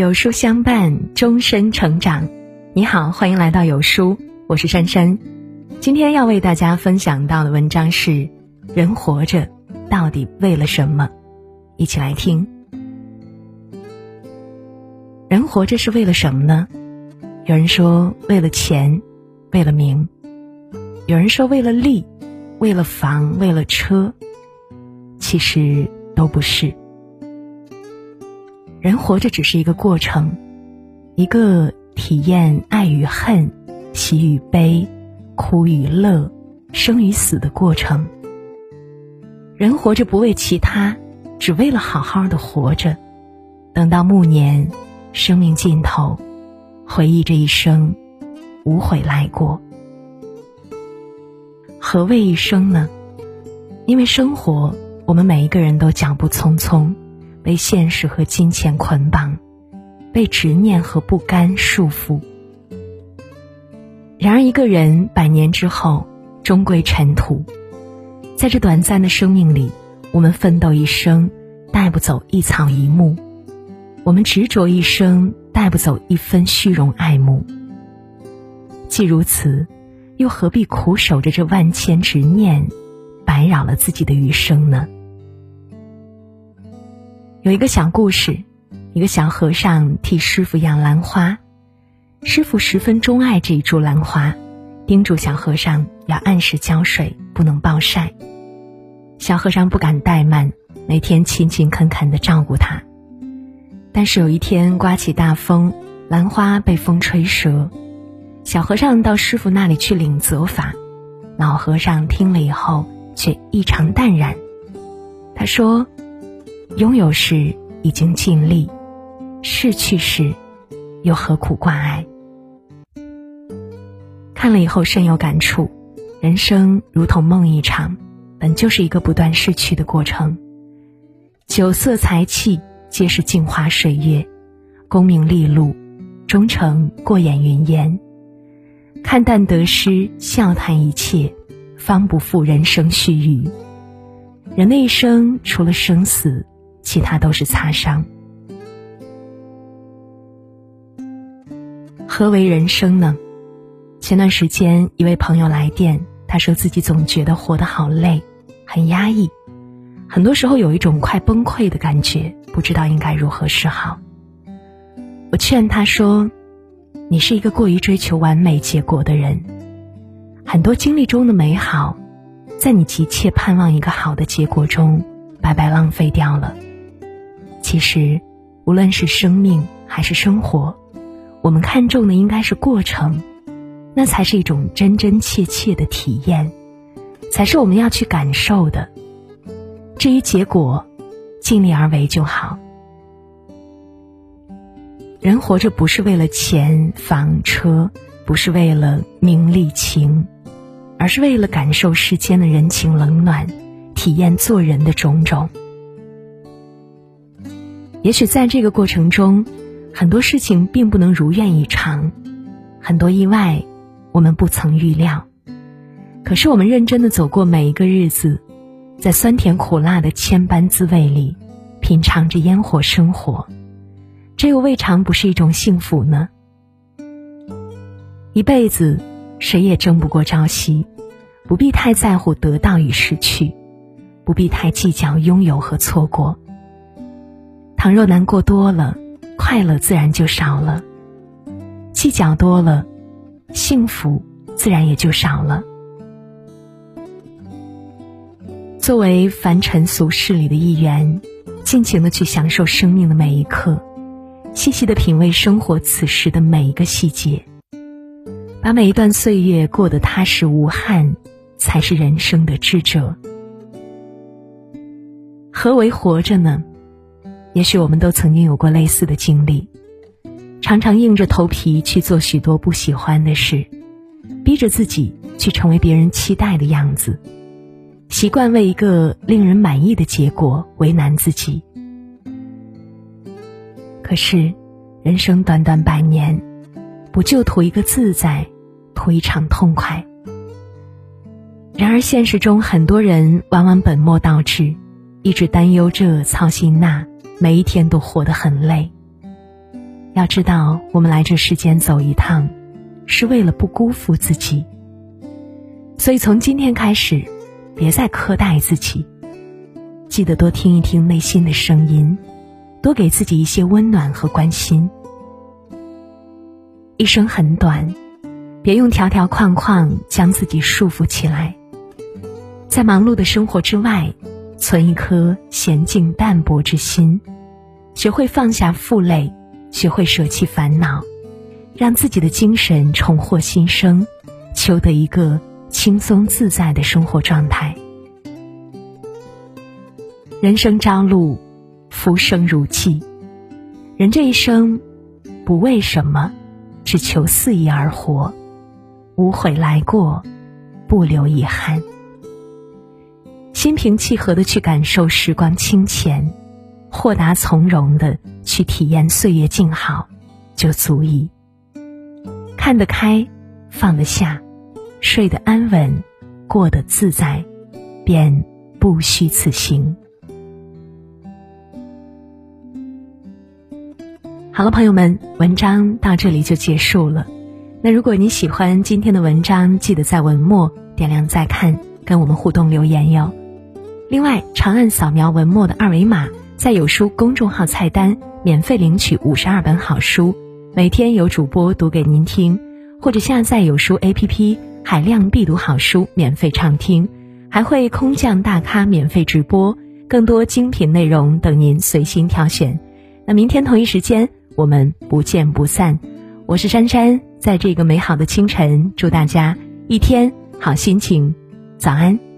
有书相伴，终身成长。你好，欢迎来到有书，我是珊珊。今天要为大家分享到的文章是：人活着到底为了什么？一起来听。人活着是为了什么呢？有人说为了钱，为了名；有人说为了利，为了房，为了车。其实都不是。人活着只是一个过程，一个体验爱与恨、喜与悲、苦与乐、生与死的过程。人活着不为其他，只为了好好的活着。等到暮年，生命尽头，回忆这一生，无悔来过。何谓一生呢？因为生活，我们每一个人都脚步匆匆。被现实和金钱捆绑，被执念和不甘束缚。然而，一个人百年之后终归尘土。在这短暂的生命里，我们奋斗一生，带不走一草一木；我们执着一生，带不走一分虚荣爱慕。既如此，又何必苦守着这万千执念，白扰了自己的余生呢？有一个小故事，一个小和尚替师傅养兰花，师傅十分钟爱这一株兰花，叮嘱小和尚要按时浇水，不能暴晒。小和尚不敢怠慢，每天勤勤恳恳的照顾它。但是有一天刮起大风，兰花被风吹折，小和尚到师傅那里去领责罚，老和尚听了以后却异常淡然，他说。拥有时已经尽力，逝去时又何苦挂碍？看了以后深有感触，人生如同梦一场，本就是一个不断逝去的过程。酒色财气皆是镜花水月，功名利禄终成过眼云烟。看淡得失，笑谈一切，方不负人生须臾。人的一生，除了生死。其他都是擦伤。何为人生呢？前段时间，一位朋友来电，他说自己总觉得活得好累，很压抑，很多时候有一种快崩溃的感觉，不知道应该如何是好。我劝他说：“你是一个过于追求完美结果的人，很多经历中的美好，在你急切盼望一个好的结果中，白白浪费掉了。”其实，无论是生命还是生活，我们看重的应该是过程，那才是一种真真切切的体验，才是我们要去感受的。至于结果，尽力而为就好。人活着不是为了钱房车，不是为了名利情，而是为了感受世间的人情冷暖，体验做人的种种。也许在这个过程中，很多事情并不能如愿以偿，很多意外我们不曾预料。可是我们认真的走过每一个日子，在酸甜苦辣的千般滋味里，品尝着烟火生活，这又未尝不是一种幸福呢？一辈子，谁也争不过朝夕，不必太在乎得到与失去，不必太计较拥有和错过。倘若难过多了，快乐自然就少了；计较多了，幸福自然也就少了。作为凡尘俗世里的一员，尽情的去享受生命的每一刻，细细的品味生活此时的每一个细节，把每一段岁月过得踏实无憾，才是人生的智者。何为活着呢？也许我们都曾经有过类似的经历，常常硬着头皮去做许多不喜欢的事，逼着自己去成为别人期待的样子，习惯为一个令人满意的结果为难自己。可是，人生短短百年，不就图一个自在，图一场痛快？然而，现实中很多人往往本末倒置，一直担忧这操心那。每一天都活得很累，要知道，我们来这世间走一趟，是为了不辜负自己。所以从今天开始，别再苛待自己，记得多听一听内心的声音，多给自己一些温暖和关心。一生很短，别用条条框框将自己束缚起来。在忙碌的生活之外，存一颗娴静淡泊之心，学会放下负累。学会舍弃烦恼，让自己的精神重获新生，求得一个轻松自在的生活状态。人生朝露，浮生如寄。人这一生，不为什么，只求肆意而活，无悔来过，不留遗憾。心平气和的去感受时光清浅。豁达从容的去体验岁月静好，就足矣。看得开，放得下，睡得安稳，过得自在，便不虚此行。好了，朋友们，文章到这里就结束了。那如果你喜欢今天的文章，记得在文末点亮再看，跟我们互动留言哟。另外，长按扫描文末的二维码。在有书公众号菜单免费领取五十二本好书，每天有主播读给您听，或者下载有书 APP，海量必读好书免费畅听，还会空降大咖免费直播，更多精品内容等您随心挑选。那明天同一时间我们不见不散。我是珊珊，在这个美好的清晨，祝大家一天好心情，早安。